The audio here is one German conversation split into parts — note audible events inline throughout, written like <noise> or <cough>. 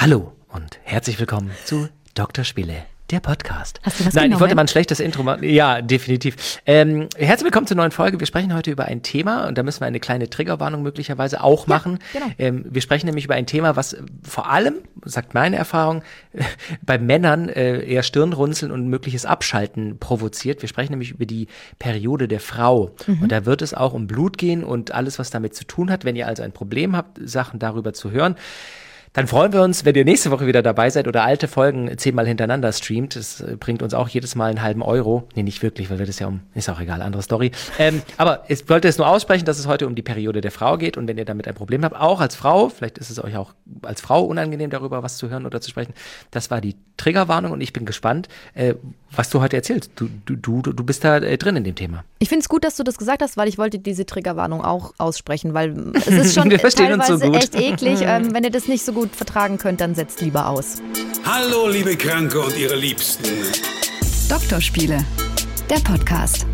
Hallo und herzlich willkommen zu Dr. Spiele, der Podcast. Hast du was Nein, genommen? ich wollte mal ein schlechtes Intro machen. Ja, definitiv. Ähm, herzlich willkommen zur neuen Folge. Wir sprechen heute über ein Thema und da müssen wir eine kleine Triggerwarnung möglicherweise auch machen. genau. Ähm, wir sprechen nämlich über ein Thema, was vor allem, sagt meine Erfahrung, <laughs> bei Männern äh, eher Stirnrunzeln und mögliches Abschalten provoziert. Wir sprechen nämlich über die Periode der Frau. Mhm. Und da wird es auch um Blut gehen und alles, was damit zu tun hat. Wenn ihr also ein Problem habt, Sachen darüber zu hören, dann freuen wir uns, wenn ihr nächste Woche wieder dabei seid oder alte Folgen zehnmal hintereinander streamt. Das äh, bringt uns auch jedes Mal einen halben Euro. Nee, nicht wirklich, weil wir das ja um, ist auch egal, andere Story. Ähm, aber ich wollte es nur aussprechen, dass es heute um die Periode der Frau geht. Und wenn ihr damit ein Problem habt, auch als Frau, vielleicht ist es euch auch als Frau unangenehm, darüber was zu hören oder zu sprechen. Das war die Triggerwarnung und ich bin gespannt, äh, was du heute erzählst. Du, du, du, du bist da äh, drin in dem Thema. Ich finde es gut, dass du das gesagt hast, weil ich wollte diese Triggerwarnung auch aussprechen, weil es ist schon <laughs> Wir verstehen uns teilweise so gut. echt eklig. <laughs> Ähm, wenn ihr das nicht so gut vertragen könnt, dann setzt lieber aus. Hallo, liebe Kranke und ihre Liebsten. Doktorspiele, der Podcast.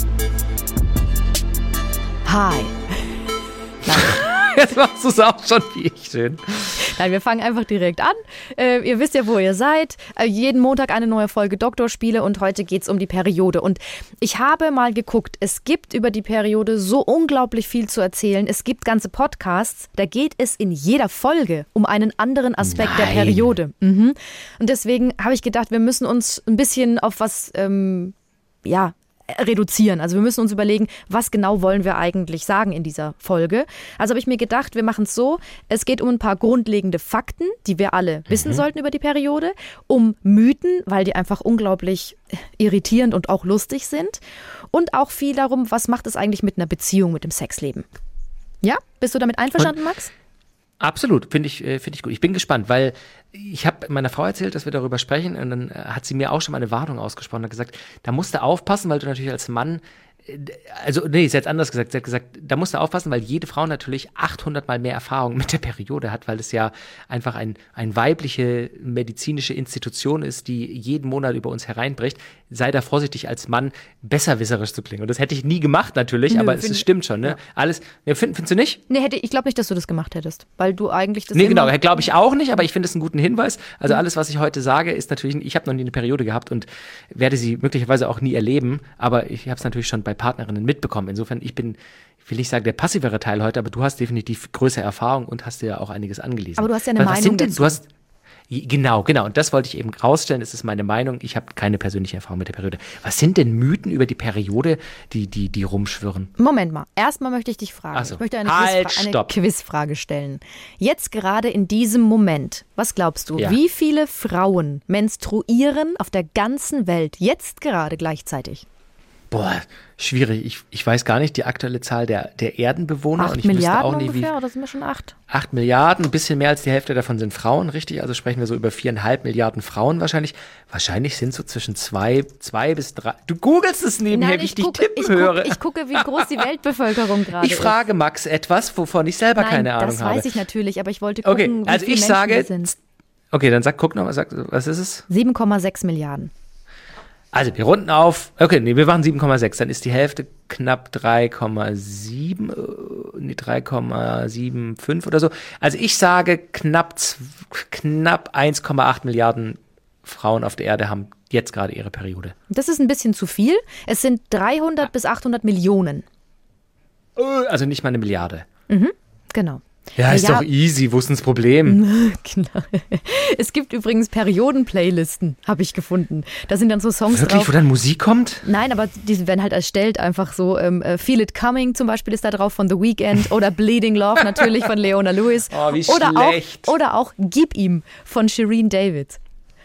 Hi. Jetzt machst du es auch schon wie ich schön. Nein, wir fangen einfach direkt an. Äh, ihr wisst ja, wo ihr seid. Äh, jeden Montag eine neue Folge Doktorspiele und heute geht's um die Periode. Und ich habe mal geguckt, es gibt über die Periode so unglaublich viel zu erzählen. Es gibt ganze Podcasts, da geht es in jeder Folge um einen anderen Aspekt der Nein. Periode. Mhm. Und deswegen habe ich gedacht, wir müssen uns ein bisschen auf was, ähm, ja, reduzieren. Also wir müssen uns überlegen, was genau wollen wir eigentlich sagen in dieser Folge. Also habe ich mir gedacht, wir machen es so, es geht um ein paar grundlegende Fakten, die wir alle wissen sollten über die Periode, um Mythen, weil die einfach unglaublich irritierend und auch lustig sind und auch viel darum, was macht es eigentlich mit einer Beziehung, mit dem Sexleben. Ja, bist du damit einverstanden, Max? Absolut, finde ich, äh, finde ich gut. Ich bin gespannt, weil ich habe meiner Frau erzählt, dass wir darüber sprechen und dann äh, hat sie mir auch schon mal eine Warnung ausgesprochen und hat gesagt, da musst du aufpassen, weil du natürlich als Mann, also nee, sie hat anders gesagt, sie hat gesagt, da musst du aufpassen, weil jede Frau natürlich 800 mal mehr Erfahrung mit der Periode hat, weil es ja einfach ein, ein weibliche medizinische Institution ist, die jeden Monat über uns hereinbricht. Sei da vorsichtig als Mann, besserwisserisch zu klingen. Und das hätte ich nie gemacht natürlich, Nö, aber es ist, stimmt schon, ne? Alles, ja, find, findest du nicht? Nee, hätte, ich glaube nicht, dass du das gemacht hättest, weil du eigentlich das Nee, genau, glaube ich auch nicht, aber ich finde es einen guten Hinweis. Also alles, was ich heute sage, ist natürlich, ich habe noch nie eine Periode gehabt und werde sie möglicherweise auch nie erleben, aber ich habe es natürlich schon bei Partnerinnen mitbekommen. Insofern, ich bin, ich will nicht sagen, der passivere Teil heute, aber du hast definitiv größere Erfahrung und hast dir ja auch einiges angelesen. Aber du hast ja eine Weil was Meinung sind denn, dazu. du hast Genau, genau. Und das wollte ich eben rausstellen. Das ist meine Meinung. Ich habe keine persönliche Erfahrung mit der Periode. Was sind denn Mythen über die Periode, die, die, die rumschwirren? Moment mal. Erstmal möchte ich dich fragen. So. Ich möchte eine, Halt, Quizfra eine. Quizfrage stellen. Jetzt gerade in diesem Moment, was glaubst du, Ja. wie viele Frauen menstruieren auf der ganzen Welt jetzt gerade gleichzeitig? Boah, schwierig. Ich, ich weiß gar nicht die aktuelle Zahl der, der Erdenbewohner und Acht ich Milliarden auch nie, wie. ungefähr oder sind wir schon acht? Acht Milliarden, ein bisschen mehr als die Hälfte davon sind Frauen, richtig? Also sprechen wir so über viereinhalb Milliarden Frauen wahrscheinlich. Wahrscheinlich sind so zwischen zwei, zwei bis drei. Du googelst es nebenher, wie ich, dich gucke, tippen ich, höre. gucke, ich gucke, wie groß die Weltbevölkerung <laughs> gerade Ich frage Max etwas, wovon ich selber ist. Nein, keine Ahnung das habe. weiß ich natürlich, aber ich wollte gucken, okay, wie also viele ich Menschen sage. sind. Okay, dann sag, guck noch mal, sag, was ist es? 7,6 Milliarden. Also wir runden auf, okay, nee, wir machen 7,6, dann ist die Hälfte knapp 3,7, äh, nee, 3,75 oder so. Also ich sage knapp, knapp 1,8 Milliarden Frauen auf der Erde haben jetzt gerade ihre Periode. Das ist ein bisschen zu viel. Es sind 300 bis 800 Millionen. Äh, Also nicht mal eine Milliarde. Genau. Ja, ist Ja. doch easy, wo ist denn das Problem? <laughs> Genau. Es gibt übrigens Perioden-Playlisten, habe ich gefunden. Da sind dann so Songs Wirklich, drauf. wo dann Musik kommt? Nein, aber die werden halt erstellt, einfach so. Ähm, äh, Feel It Coming zum Beispiel ist da drauf von The Weeknd <laughs> oder Bleeding Love natürlich von Leona Lewis. <laughs> Oh, wie oder schlecht. Auch, oder auch Gib ihm von Shireen David.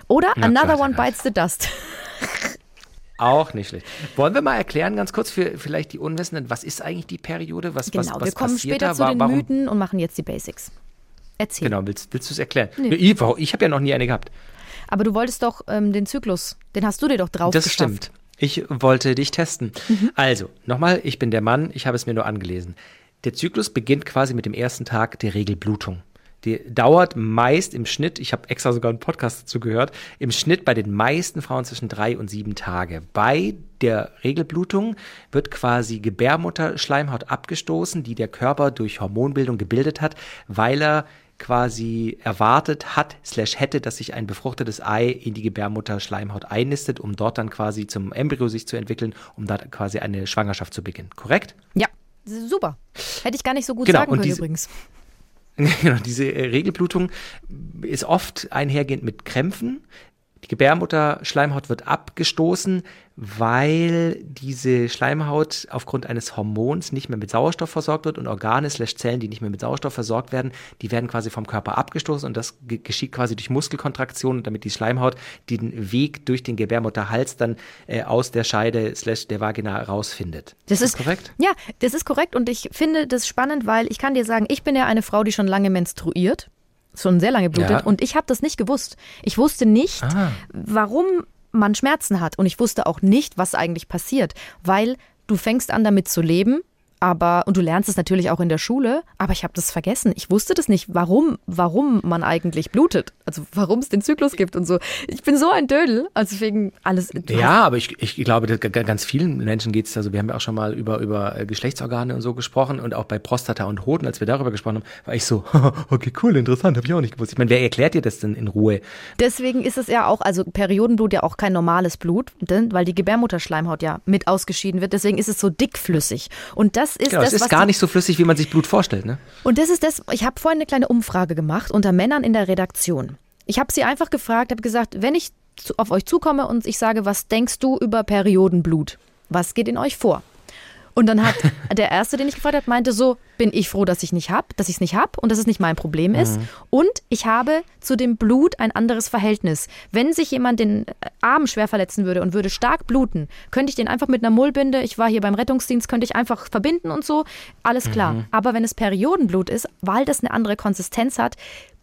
Oder Oh Another Gott, One. Bites the Dust. Auch nicht schlecht. Wollen wir mal erklären, ganz kurz für vielleicht die Unwissenden, was ist eigentlich die Periode? Was, was, Genau, was wir kommen später da? zu den warum, Mythen und machen jetzt die Basics. Erzähl. Genau, willst, willst du es erklären? Ich, warum- ich habe ja noch nie eine gehabt. Aber du wolltest doch ähm, den Zyklus, den hast du dir doch drauf Das geschafft. stimmt. Ich wollte dich testen. Mhm. Also, nochmal, ich bin der Mann, ich habe es mir nur angelesen. Der Zyklus beginnt quasi mit dem ersten Tag der Regelblutung. Die dauert meist im Schnitt, ich habe extra sogar einen Podcast dazu gehört, im Schnitt bei den meisten Frauen zwischen drei und sieben Tage. Bei der Regelblutung wird quasi Gebärmutterschleimhaut abgestoßen, die der Körper durch Hormonbildung gebildet hat, weil er quasi erwartet hat, slash hätte, dass sich ein befruchtetes Ei in die Gebärmutter Schleimhaut einnistet, um dort dann quasi zum Embryo sich zu entwickeln, um da quasi eine Schwangerschaft zu beginnen. Korrekt? Ja, super. Hätte ich gar nicht so gut Genau, sagen können diese- übrigens. <laughs> Genau, diese äh, Regelblutung ist oft einhergehend mit Krämpfen. Die Gebärmutterschleimhaut wird abgestoßen, weil diese Schleimhaut aufgrund eines Hormons nicht mehr mit Sauerstoff versorgt wird und Organe slash Zellen, die nicht mehr mit Sauerstoff versorgt werden, die werden quasi vom Körper abgestoßen und das ge- geschieht quasi durch Muskelkontraktionen, damit die Schleimhaut den Weg durch den Gebärmutterhals dann äh, aus der Scheide slash der Vagina rausfindet. Das ist korrekt? Ja, das ist korrekt und ich finde das spannend, weil ich kann dir sagen, ich bin ja eine Frau, die schon lange menstruiert, schon sehr lange blutet Ja. und ich habe das nicht gewusst. Ich wusste nicht, Ah. warum man Schmerzen hat und ich wusste auch nicht, was eigentlich passiert, weil du fängst an damit zu leben. Aber, und du lernst es natürlich auch in der Schule, aber ich habe das vergessen. Ich wusste das nicht, warum, warum man eigentlich blutet. Also warum es den Zyklus gibt und so. Ich bin so ein Dödel, also deswegen alles. Ja, aber ich, ich glaube, ganz vielen Menschen geht es, also wir haben ja auch schon mal über, über äh, Geschlechtsorgane und so gesprochen und auch bei Prostata und Hoden, als wir darüber gesprochen haben, war ich so, <laughs> okay, cool, interessant, habe ich auch nicht gewusst. Ich meine, wer erklärt dir das denn in Ruhe? Deswegen ist es ja auch, also Periodenblut ja auch kein normales Blut, denn, weil die Gebärmutterschleimhaut ja mit ausgeschieden wird. Deswegen ist es so dickflüssig. Und das ist Genau, das, es ist gar nicht so flüssig, wie man sich Blut vorstellt, ne? Und das ist das, ich habe vorhin eine kleine Umfrage gemacht unter Männern in der Redaktion. Ich habe sie einfach gefragt, habe gesagt, wenn ich auf euch zukomme und ich sage, was denkst du über Periodenblut? Was geht in euch vor? Und dann hat <laughs> der erste, den ich gefragt habe, meinte so, bin ich froh, dass ich nicht hab, dass ich es nicht hab und dass es nicht mein Problem ist. Und ich habe zu dem Blut ein anderes Verhältnis. Wenn sich jemand den Arm schwer verletzen würde und würde stark bluten, könnte ich den einfach mit einer Mullbinde, ich war hier beim Rettungsdienst, könnte ich einfach verbinden und so, alles klar. Aber wenn es Periodenblut ist, weil das eine andere Konsistenz hat,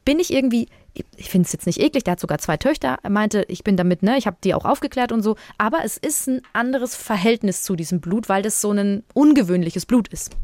bin ich irgendwie, ich finde es jetzt nicht eklig, der hat sogar zwei Töchter, er meinte, ich bin damit, ne, ich habe die auch aufgeklärt und so, aber es ist ein anderes Verhältnis zu diesem Blut, weil das so ein ungewöhnliches Blut ist.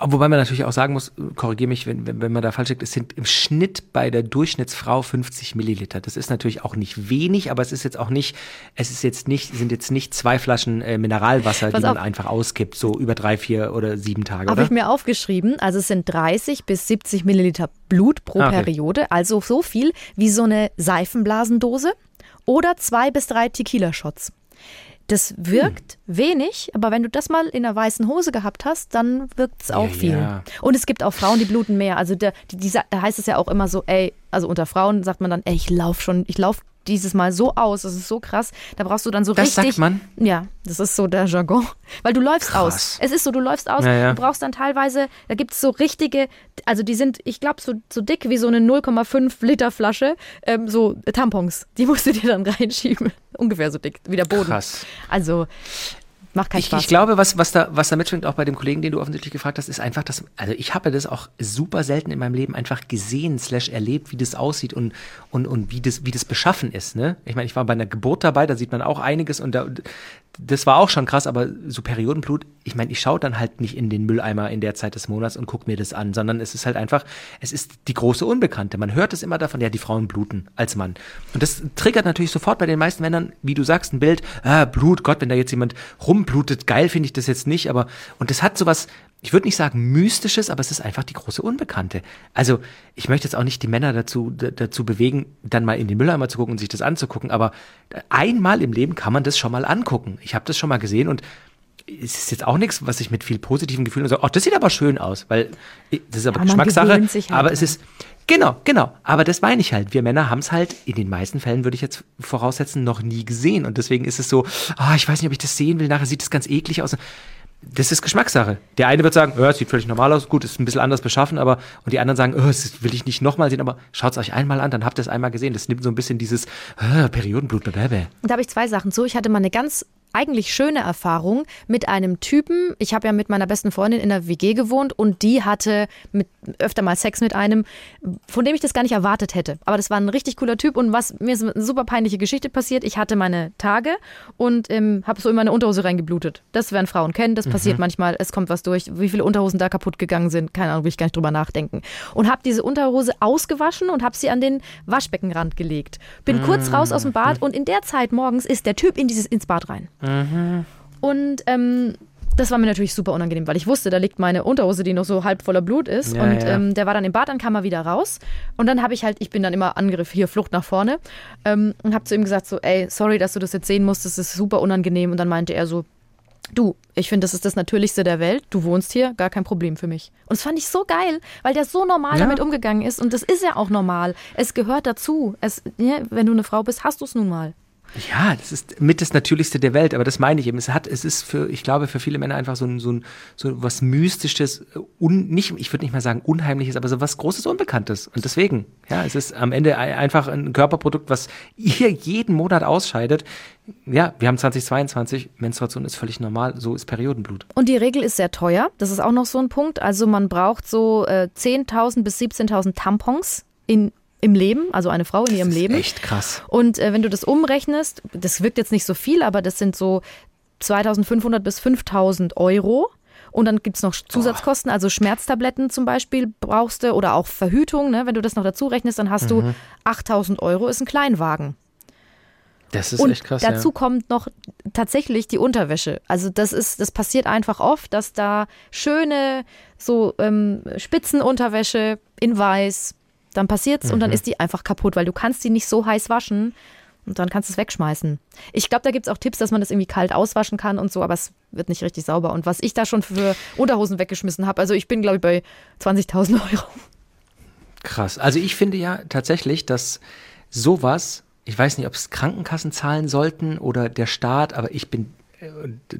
Wobei man natürlich auch sagen muss, korrigiere mich, wenn, wenn, wenn man da falsch liegt, es sind im Schnitt bei der Durchschnittsfrau 50 Milliliter. Das ist natürlich auch nicht wenig, aber es ist jetzt auch nicht, es ist jetzt nicht, sind jetzt nicht zwei Flaschen äh, Mineralwasser, Pass die man auf. einfach auskippt, so über drei, vier oder sieben Tage, Habe ich mir aufgeschrieben, also es sind 30 bis 70 Milliliter Blut pro Ah, okay. Periode, also so viel wie so eine Seifenblasendose oder zwei bis drei Tequila-Shots. Das wirkt Hm. wenig, aber wenn du das mal in einer weißen Hose gehabt hast, dann wirkt es auch Ja, viel. ja. Und es gibt auch Frauen, die bluten mehr. Also der, die, dieser, da heißt es ja auch immer so, ey, also unter Frauen sagt man dann, ey, ich lauf schon, ich lauf dieses Mal so aus, das ist so krass. Da brauchst du dann so Das richtig. sagt man? Ja, das ist so der Jargon. Weil du läufst Krass. aus. Es ist so, du läufst aus, Ja, ja. du brauchst dann teilweise, da gibt es so richtige, also die sind, ich glaube, so, so dick wie so eine 0,5 Liter Flasche, ähm, so Tampons. Die musst du dir dann <laughs> reinschieben. Ungefähr so dick wie der Boden. Krass. Also, macht keinen Ich, Spaß. ich glaube, was, was, da, was da mitschwingt, auch bei dem Kollegen, den du offensichtlich gefragt hast, ist einfach, dass, also ich habe das auch super selten in meinem Leben einfach gesehen, slash erlebt, wie das aussieht und, und, und wie, das, wie das beschaffen ist. Ne? Ich meine, ich war bei einer Geburt dabei, da sieht man auch einiges und da, das war auch schon krass, aber so Periodenblut, ich meine, ich schaue dann halt nicht in den Mülleimer in der Zeit des Monats und gucke mir das an, sondern es ist halt einfach, es ist die große Unbekannte. Man hört es immer davon, ja, die Frauen bluten als Mann. Und das triggert natürlich sofort bei den meisten Männern, wie du sagst, ein Bild, ah, Blut, Gott, wenn da jetzt jemand rumblutet, geil finde ich das jetzt nicht, aber, und das hat sowas, ich würde nicht sagen mystisches, aber es ist einfach die große Unbekannte. Also, ich möchte jetzt auch nicht die Männer dazu, dazu bewegen, dann mal in den Mülleimer zu gucken und sich das anzugucken, aber einmal im Leben kann man das schon mal angucken. Ich habe das schon mal gesehen und es ist jetzt auch nichts, was ich mit viel positiven Gefühlen sage, oh, das sieht aber schön aus, weil das ist aber Ja, Geschmackssache, halt aber es dran. ist Genau, genau. Aber das meine ich halt. Wir Männer haben es halt in den meisten Fällen, würde ich jetzt voraussetzen, noch nie gesehen. Und deswegen ist es so, ah, ich weiß nicht, ob ich das sehen will. Nachher sieht es ganz eklig aus. Das ist Geschmackssache. Der eine wird sagen, oh, sieht völlig normal aus, gut, ist ein bisschen anders beschaffen, aber und die anderen sagen, oh, das will ich nicht nochmal sehen, aber schaut es euch einmal an, dann habt ihr es einmal gesehen. Das nimmt so ein bisschen dieses ah, Periodenblut, blablabla. Und da habe ich zwei Sachen zu. Ich hatte mal eine ganz eigentlich schöne Erfahrung mit einem Typen. Ich habe ja mit meiner besten Freundin in der WG gewohnt und die hatte mit, öfter mal Sex mit einem, von dem ich das gar nicht erwartet hätte. Aber das war ein richtig cooler Typ und was mir ist eine super peinliche Geschichte passiert. Ich hatte meine Tage und ähm, habe so in meine Unterhose reingeblutet. Das werden Frauen kennen, das passiert manchmal, es kommt was durch. Wie viele Unterhosen da kaputt gegangen sind, keine Ahnung, will ich gar nicht drüber nachdenken. Und habe diese Unterhose ausgewaschen und habe sie an den Waschbeckenrand gelegt. Bin kurz raus aus dem Bad und in der Zeit morgens ist der Typ in dieses, ins Bad rein. Und ähm, das war mir natürlich super unangenehm, weil ich wusste, da liegt meine Unterhose, die noch so halb voller Blut ist. Ja, und ja. Ähm, der war dann im Bad, dann kam er wieder raus. Und dann habe ich halt, ich bin dann immer Angriff, hier Flucht nach vorne. Ähm, und habe zu ihm gesagt, so, ey, sorry, dass du das jetzt sehen musst, das ist super unangenehm. Und dann meinte er so, du, ich finde, das ist das Natürlichste der Welt. Du wohnst hier, gar kein Problem für mich. Und das fand ich so geil, weil der so normal Ja. damit umgegangen ist. Und das ist ja auch normal. Es gehört dazu. Es, ja, wenn du eine Frau bist, hast du es nun mal. Ja, das ist mit das Natürlichste der Welt, aber das meine ich eben. Es hat, es ist für, ich glaube, für viele Männer einfach so ein, so ein, so was Mystisches, un, nicht, ich würde nicht mal sagen Unheimliches, aber so was Großes, Unbekanntes. Und deswegen, ja, es ist am Ende ei- einfach ein Körperprodukt, was ihr jeden Monat ausscheidet. Ja, wir haben 2022, Menstruation ist völlig normal, so ist Periodenblut. Und die Regel ist sehr teuer. Das ist auch noch so ein Punkt. Also man braucht so äh, 10.000 bis 17.000 Tampons in, im Leben, also eine Frau in ihrem Das ist Leben. Echt krass. Und äh, wenn du das umrechnest, das wirkt jetzt nicht so viel, aber das sind so 2.500 bis 5.000 Euro. Und dann gibt es noch Zusatzkosten, also Schmerztabletten zum Beispiel brauchst du oder auch Verhütung. Ne? Wenn du das noch dazu rechnest, dann hast du 8.000 Euro, ist ein Kleinwagen. Das ist Und echt krass. dazu ja. kommt noch tatsächlich die Unterwäsche. Also das ist, das passiert einfach oft, dass da schöne so ähm, Spitzenunterwäsche in Weiß, dann passiert's und dann Mhm. ist die einfach kaputt, weil du kannst die nicht so heiß waschen und dann kannst du es wegschmeißen. Ich glaube, da gibt's auch Tipps, dass man das irgendwie kalt auswaschen kann und so, aber es wird nicht richtig sauber. Und was ich da schon für Unterhosen weggeschmissen habe, also ich bin, glaube ich, bei 20.000 Euro. Krass. Also ich finde ja tatsächlich, dass sowas, ich weiß nicht, ob es Krankenkassen zahlen sollten oder der Staat, aber ich bin,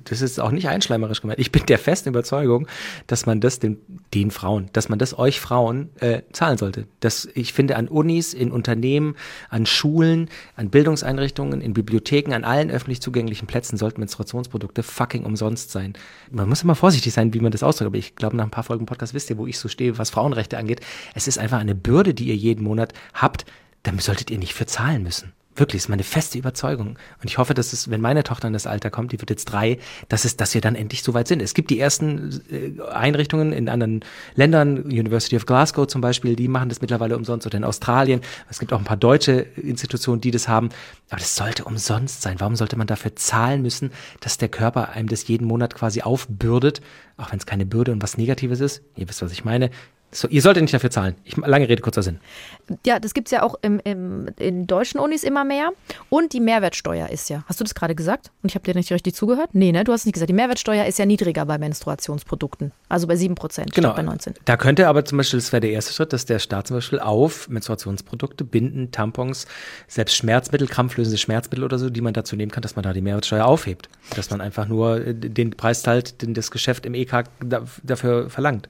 das ist auch nicht einschleimerisch gemeint, ich bin der festen Überzeugung, dass man das den, den Frauen, dass man das euch Frauen äh, zahlen sollte. Das, ich finde an Unis, in Unternehmen, an Schulen, an Bildungseinrichtungen, in Bibliotheken, an allen öffentlich zugänglichen Plätzen sollten Menstruationsprodukte fucking umsonst sein. Man muss immer vorsichtig sein, wie man das ausdrückt, aber ich glaube, nach ein paar Folgen Podcast wisst ihr, wo ich so stehe, was Frauenrechte angeht. Es ist einfach eine Bürde, die ihr jeden Monat habt, damit solltet ihr nicht für zahlen müssen. Wirklich, ist meine feste Überzeugung. Und ich hoffe, dass es, wenn meine Tochter in das Alter kommt, die wird jetzt drei, dass es, dass wir dann endlich so weit sind. Es gibt die ersten äh, Einrichtungen in anderen Ländern, University of Glasgow zum Beispiel, die machen das mittlerweile umsonst oder in Australien. Es gibt auch ein paar deutsche Institutionen, die das haben. Aber das sollte umsonst sein. Warum sollte man dafür zahlen müssen, dass der Körper einem das jeden Monat quasi aufbürdet? Auch wenn es keine Bürde und was Negatives ist. Ihr wisst, was ich meine. So, ihr solltet nicht dafür zahlen. Ich, lange Rede, kurzer Sinn. Ja, das gibt's ja auch im, im, in deutschen Unis immer mehr. Und die Mehrwertsteuer ist ja. Hast du das gerade gesagt? Und ich habe dir nicht richtig zugehört? Nee, ne? Du hast es nicht gesagt. Die Mehrwertsteuer ist ja niedriger bei Menstruationsprodukten. Also bei 7 Prozent Genau. statt bei 19. Da könnte aber zum Beispiel, das wäre der erste Schritt, dass der Staat zum Beispiel auf Menstruationsprodukte, Binden, Tampons, selbst Schmerzmittel, krampflösende Schmerzmittel oder so, die man dazu nehmen kann, dass man da die Mehrwertsteuer aufhebt. Dass man einfach nur äh, den Preis zahlt, den das Geschäft im EK da, dafür verlangt.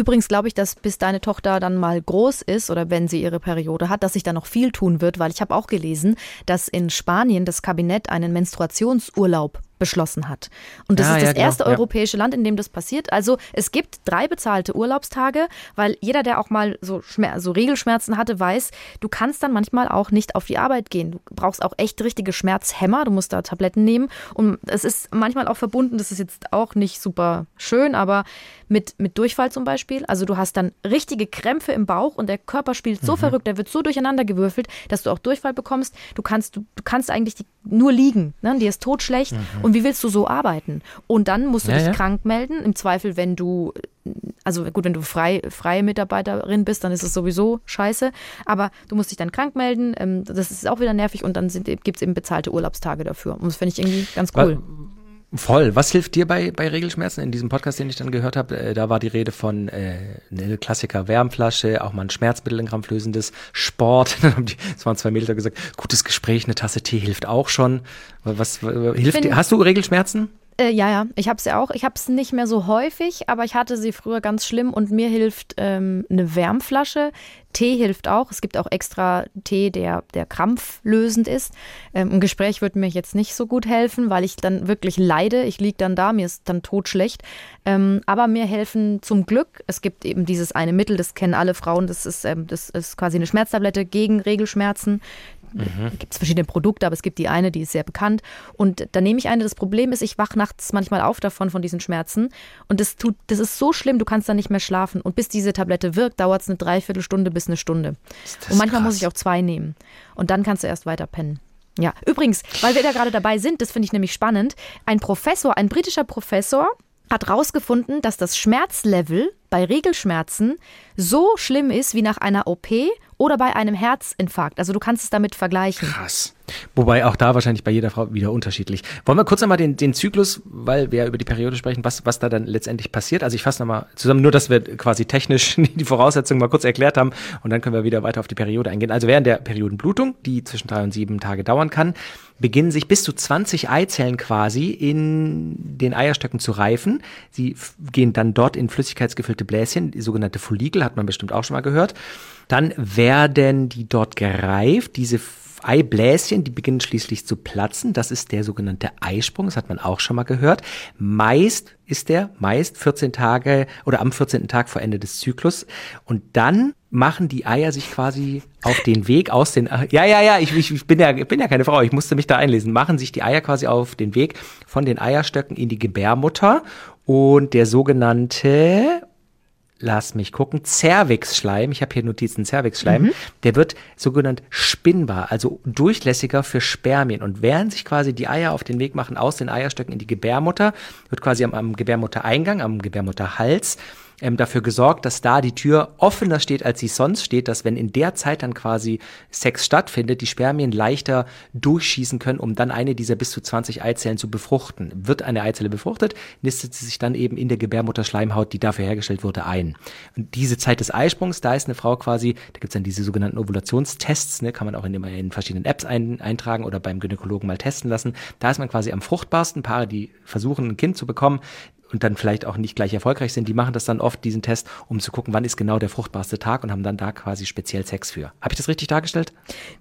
Übrigens glaube ich, dass bis deine Tochter dann mal groß ist oder wenn sie ihre Periode hat, dass sich da noch viel tun wird, weil ich habe auch gelesen, dass in Spanien das Kabinett einen Menstruationsurlaub beschlossen hat. Und das Ah, ist ja, das genau, erste ja. europäische Land, in dem das passiert. Also es gibt drei bezahlte Urlaubstage, weil jeder, der auch mal so, Schmer so Regelschmerzen hatte, weiß, du kannst dann manchmal auch nicht auf die Arbeit gehen. Du brauchst auch echt richtige Schmerzhämmer, du musst da Tabletten nehmen. Und es ist manchmal auch verbunden, das ist jetzt auch nicht super schön, aber mit, mit Durchfall zum Beispiel. Also du hast dann richtige Krämpfe im Bauch und der Körper spielt so verrückt, der wird so durcheinander gewürfelt, dass du auch Durchfall bekommst. Du kannst, du, du kannst eigentlich die, nur liegen, ne? dir ist totschlecht. Und wie willst du so arbeiten? Und dann musst du Ja, dich ja. krank melden. Im Zweifel, wenn du, also gut, wenn du frei, freie Mitarbeiterin bist, dann ist es sowieso scheiße. Aber du musst dich dann krank melden. Ähm, das ist auch wieder nervig und dann gibt es eben bezahlte Urlaubstage dafür. Und das finde ich irgendwie ganz cool. Voll. Was hilft dir bei, bei Regelschmerzen? In diesem Podcast, den ich dann gehört habe, äh, da war die Rede von äh, eine Klassiker Wärmflasche, auch mal ein Schmerzmittel, ein krampflösendes Sport. <laughs> Dann haben die, es waren zwei Mädels da gesagt, gutes Gespräch, eine Tasse Tee hilft auch schon. Was, was hilft dir? Hast du Regelschmerzen? Äh, ja, ja, ich habe ja auch. Ich habe es nicht mehr so häufig, aber ich hatte sie früher ganz schlimm und mir hilft ähm, eine Wärmflasche. Tee hilft auch. Es gibt auch extra Tee, der, der krampflösend ist. Ähm, ein Gespräch würde mir jetzt nicht so gut helfen, weil ich dann wirklich leide. Ich liege dann da, mir ist dann totschlecht. Ähm, aber mir helfen zum Glück, es gibt eben dieses eine Mittel, das kennen alle Frauen, das ist, ähm, das ist quasi eine Schmerztablette gegen Regelschmerzen. Gibt es verschiedene Produkte, aber es gibt die eine, die ist sehr bekannt. Und da nehme ich eine. Das Problem ist, ich wach nachts manchmal auf davon, von diesen Schmerzen. Und das tut, das ist so schlimm, du kannst dann nicht mehr schlafen. Und bis diese Tablette wirkt, dauert es eine Dreiviertelstunde bis eine Stunde. Und manchmal krass. muss ich auch zwei nehmen. Und dann kannst du erst weiter pennen. Ja, übrigens, weil wir da gerade dabei sind, das finde ich nämlich spannend. Ein Professor, ein britischer Professor, hat herausgefunden, dass das Schmerzlevel bei Regelschmerzen so schlimm ist wie nach einer OP oder bei einem Herzinfarkt. Also du kannst es damit vergleichen. Krass. Wobei auch da wahrscheinlich bei jeder Frau wieder unterschiedlich. Wollen wir kurz nochmal den, den Zyklus, weil wir über die Periode sprechen, was, was da dann letztendlich passiert? Also ich fasse nochmal zusammen, nur dass wir quasi technisch <laughs> die Voraussetzungen mal kurz erklärt haben und dann können wir wieder weiter auf die Periode eingehen. Also während der Periodenblutung, die zwischen drei und sieben Tage dauern kann, beginnen sich bis zu 20 Eizellen quasi in den Eierstöcken zu reifen. Sie gehen dann dort in flüssigkeitsgefüllte Bläschen, die sogenannte Follikel, hat man bestimmt auch schon mal gehört. Dann werden die dort gereift. Diese Eibläschen, die beginnen schließlich zu platzen. Das ist der sogenannte Eisprung. Das hat man auch schon mal gehört. Meist ist der, meist 14 Tage oder am 14. Tag vor Ende des Zyklus. Und dann machen die Eier sich quasi auf den Weg aus den, ja, ja, ja, ich, ich, bin ja, ich bin ja keine Frau, ich musste mich da einlesen, machen sich die Eier quasi auf den Weg von den Eierstöcken in die Gebärmutter und der sogenannte, lass mich gucken, Cervixschleim, ich habe hier Notizen, Cervixschleim, mhm. der wird sogenannt spinnbar, also durchlässiger für Spermien. Und während sich quasi die Eier auf den Weg machen aus den Eierstöcken in die Gebärmutter, wird quasi am, am Gebärmuttereingang, am Gebärmutterhals, ähm, dafür gesorgt, dass da die Tür offener steht, als sie sonst steht, dass wenn in der Zeit dann quasi Sex stattfindet, die Spermien leichter durchschießen können, um dann eine dieser bis zu 20 Eizellen zu befruchten. Wird eine Eizelle befruchtet, nistet sie sich dann eben in der Gebärmutterschleimhaut, die dafür hergestellt wurde, ein. Und diese Zeit des Eisprungs, da ist eine Frau quasi, da gibt's dann diese sogenannten Ovulationstests, ne, kann man auch in, in verschiedenen Apps ein, eintragen oder beim Gynäkologen mal testen lassen. Da ist man quasi am fruchtbarsten. Paare, die versuchen, ein Kind zu bekommen, und dann vielleicht auch nicht gleich erfolgreich sind, die machen das dann oft, diesen Test, um zu gucken, wann ist genau der fruchtbarste Tag und haben dann da quasi speziell Sex für. Habe ich das richtig dargestellt?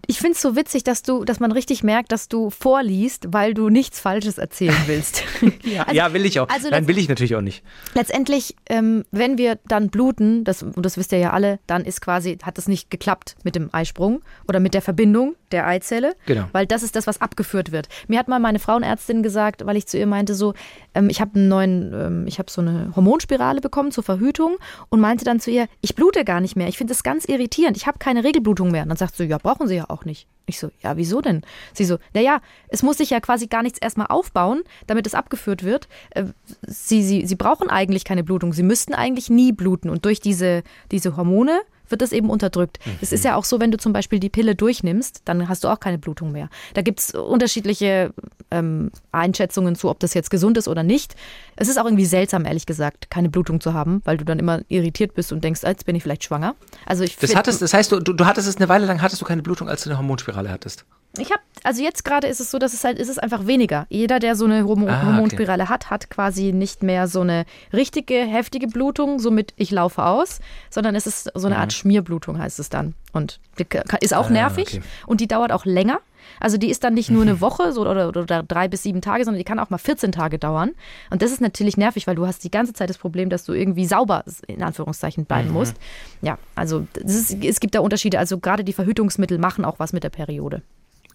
Ich finde es so witzig, dass du, dass man richtig merkt, dass du vorliest, weil du nichts Falsches erzählen willst. <laughs> <laughs> ja, also, ja, will ich auch. Also Nein, will ich natürlich auch nicht. Letztendlich, ähm, wenn wir dann bluten, das, und das wisst ihr ja alle, dann ist quasi, hat es nicht geklappt mit dem Eisprung oder mit der Verbindung der Eizelle. Genau. Weil das ist das, was abgeführt wird. Mir hat mal meine Frauenärztin gesagt, weil ich zu ihr meinte, so, ähm, ich habe einen neuen ähm, ich habe so eine Hormonspirale bekommen zur Verhütung und meinte dann zu ihr, ich blute gar nicht mehr. Ich finde das ganz irritierend. Ich habe keine Regelblutung mehr. Und dann sagt sie, ja, brauchen Sie ja auch nicht. Ich so, ja, wieso denn? Sie so, naja, es muss sich ja quasi gar nichts erstmal aufbauen, damit es abgeführt wird. Äh, sie, sie, sie brauchen eigentlich keine Blutung. Sie müssten eigentlich nie bluten. Und durch diese, diese Hormone wird das eben unterdrückt. Mhm. Es ist ja auch so, wenn du zum Beispiel die Pille durchnimmst, dann hast du auch keine Blutung mehr. Da gibt es unterschiedliche ähm, Einschätzungen zu, ob das jetzt gesund ist oder nicht. Es ist auch irgendwie seltsam, ehrlich gesagt, keine Blutung zu haben, weil du dann immer irritiert bist und denkst, jetzt bin ich vielleicht schwanger. Also ich das, hattest, das heißt, du, du hattest es eine Weile lang, hattest du keine Blutung, als du eine Hormonspirale hattest? Ich habe, also jetzt gerade ist es so, dass es halt, ist es einfach weniger. Jeder, der so eine Hormon ah, Hormonspirale okay. hat, hat quasi nicht mehr so eine richtige, heftige Blutung, somit ich laufe aus, sondern es ist so eine Art mhm. Schmierblutung, heißt es dann. Und die ist auch ah, nervig okay. und die dauert auch länger. Also die ist dann nicht nur eine. <laughs> Woche so, oder, oder drei bis sieben Tage, sondern die kann auch mal 14 Tage dauern. Und das ist natürlich nervig, weil du hast die ganze Zeit das Problem, dass du irgendwie sauber in Anführungszeichen bleiben mhm. musst. Ja, also ist, es gibt da Unterschiede. Also gerade die Verhütungsmittel machen auch was mit der Periode.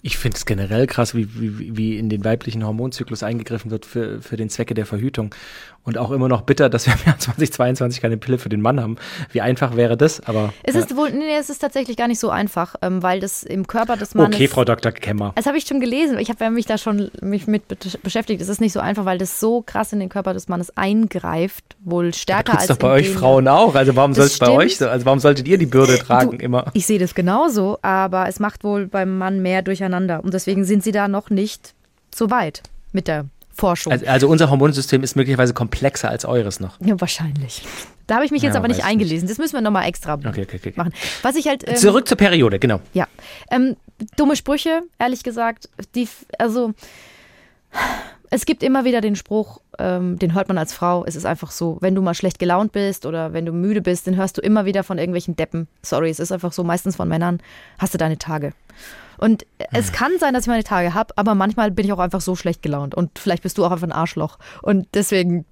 Ich finde es generell krass, wie, wie, wie in den weiblichen Hormonzyklus eingegriffen wird für, für den Zwecke der Verhütung. Und auch immer noch bitter, dass wir im Jahr <laughs> 2022 keine Pille für den Mann haben. Wie einfach wäre das? Aber es ist wohl, nee, es ist tatsächlich gar nicht so einfach, ähm, weil das im Körper des Mannes. Okay, Frau Dr. Kemmer. Das habe ich schon gelesen. Ich habe mich da schon mich mit beschäftigt. Es ist nicht so einfach, weil das so krass in den Körper des Mannes eingreift, wohl stärker als. Das doch bei euch Frauen auch. Also warum soll es bei euch so? Also warum solltet ihr die Bürde tragen du, immer? Ich sehe das genauso, aber es macht wohl beim Mann mehr durcheinander. Und deswegen sind sie da noch nicht so weit mit der Forschung. Also, also unser Hormonsystem ist möglicherweise komplexer als eures noch. Ja, wahrscheinlich. Da habe ich mich jetzt ja, aber nicht eingelesen. Nicht. Das müssen wir nochmal extra okay, okay, okay. machen. Was ich halt. Ähm, Zurück zur Periode, genau. Ja. Ähm, dumme Sprüche, ehrlich gesagt. Die, also. Es gibt immer wieder den Spruch, ähm, den hört man als Frau, es ist einfach so, wenn du mal schlecht gelaunt bist oder wenn du müde bist, dann hörst du immer wieder von irgendwelchen Deppen. Sorry, es ist einfach so, meistens von Männern, hast du deine Tage. Und es kann sein, dass ich meine Tage habe, aber manchmal bin ich auch einfach so schlecht gelaunt. Und vielleicht bist du auch einfach ein Arschloch. Und deswegen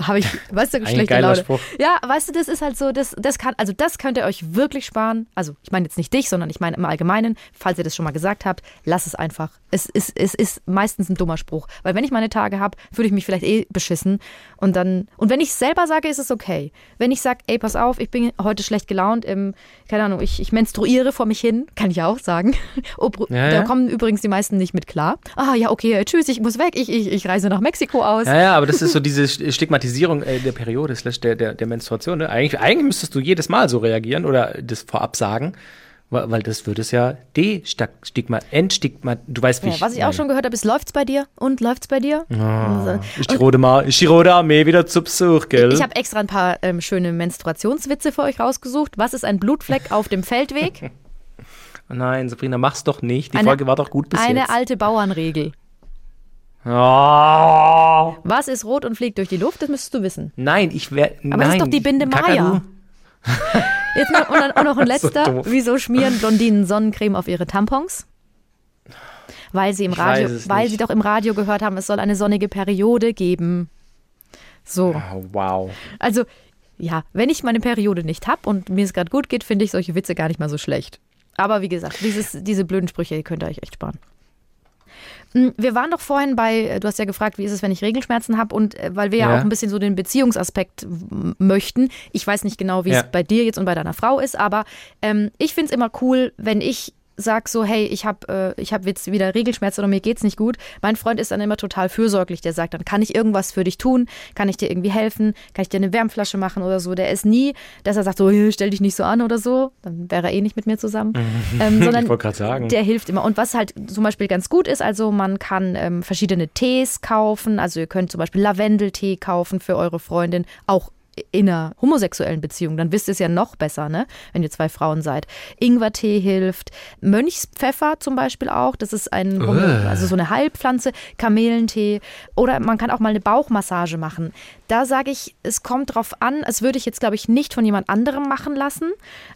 habe ich, <laughs> weißt du, schlechte Laune. Spruch. Ja, weißt du, das ist halt so, das, das kann, also das könnt ihr euch wirklich sparen. Also ich meine jetzt nicht dich, sondern ich meine im Allgemeinen, falls ihr das schon mal gesagt habt, lass es einfach. Es ist, es ist meistens ein dummer Spruch. Weil wenn ich meine Tage habe, fühle ich mich vielleicht eh beschissen. Und dann, und wenn ich selber sage, ist es okay. Wenn ich sage, ey, pass auf, ich bin heute schlecht gelaunt, im, keine Ahnung, ich, ich menstruiere vor mich hin, kann ich auch sagen. <laughs> Oh, Ja, da ja. kommen übrigens die meisten nicht mit klar. Ah, ja, okay, tschüss, ich muss weg, ich, ich, ich reise nach Mexiko aus. Ja, ja, aber das ist so diese <laughs> Stigmatisierung äh, der Periode, slash der, der, der Menstruation. Ne? Eigentlich, eigentlich müsstest du jedes Mal so reagieren oder das vorab sagen, weil, das würde es ja de-stigma, entstigma, du weißt wie Ja, was ich auch schon gehört habe, ist, läuft's bei dir? Und läuft's bei dir? Also, Ist die rote, Ma ist die rote Armee wieder zu Besuch, gell? Ich habe extra ein paar ähm, schöne Menstruationswitze für euch rausgesucht. Was ist ein Blutfleck auf dem Feldweg? <laughs> Nein, Sabrina, mach's doch nicht. Die Eine- Folge war doch gut bis Eine jetzt. alte Bauernregel. Oh. Was ist rot und fliegt durch die Luft? Das müsstest du wissen. Nein, ich wäre. Aber das ist doch die Binde Maya. <laughs> Jetzt noch, und, dann, und noch ein <laughs> So letzter. doof. Wieso schmieren Blondinen Sonnencreme auf ihre Tampons? Weil sie im Ich Radio, weil nicht. sie doch im Radio gehört haben, es soll eine sonnige Periode geben. So. Oh, wow. Also, ja, wenn ich meine Periode nicht habe und mir es gerade gut geht, finde ich solche Witze gar nicht mal so schlecht. Aber wie gesagt, dieses, diese blöden Sprüche die könnt ihr euch echt sparen. Mm, Wir waren doch vorhin bei, äh, du hast ja gefragt, wie ist es, wenn ich Regelschmerzen habe und äh, weil wir ja. Ja. auch ein bisschen so den Beziehungsaspekt möchten. Ich weiß nicht genau, wie Ja. es bei dir jetzt und bei deiner Frau ist, aber ähm, ich finde es immer cool, wenn ich sag so, hey, ich habe äh, ich hab jetzt wieder Regelschmerzen oder mir geht's nicht gut. Mein Freund ist dann immer total fürsorglich. Der sagt dann, kann ich irgendwas für dich tun? Kann ich dir irgendwie helfen? Kann ich dir eine Wärmflasche machen oder so? Der ist nie, dass er sagt so, "Hey, stell dich nicht so an oder so. Dann wäre er eh nicht mit mir zusammen. ähm, <laughs> sondern Ich wollte gerade sagen. der hilft immer. Und was halt zum Beispiel ganz gut ist, also man kann ähm, verschiedene Tees kaufen. Also ihr könnt zum Beispiel Lavendeltee kaufen für eure Freundin, auch in einer homosexuellen Beziehung. Dann wisst ihr es ja noch besser, ne? wenn ihr zwei Frauen seid. Ingwertee hilft, Mönchspfeffer zum Beispiel auch. Das ist ein, Homo- also so eine Heilpflanze, Kamelentee. Oder man kann auch mal eine Bauchmassage machen. Da sage ich, es kommt drauf an. Es würde ich jetzt, glaube ich, nicht von jemand anderem machen lassen,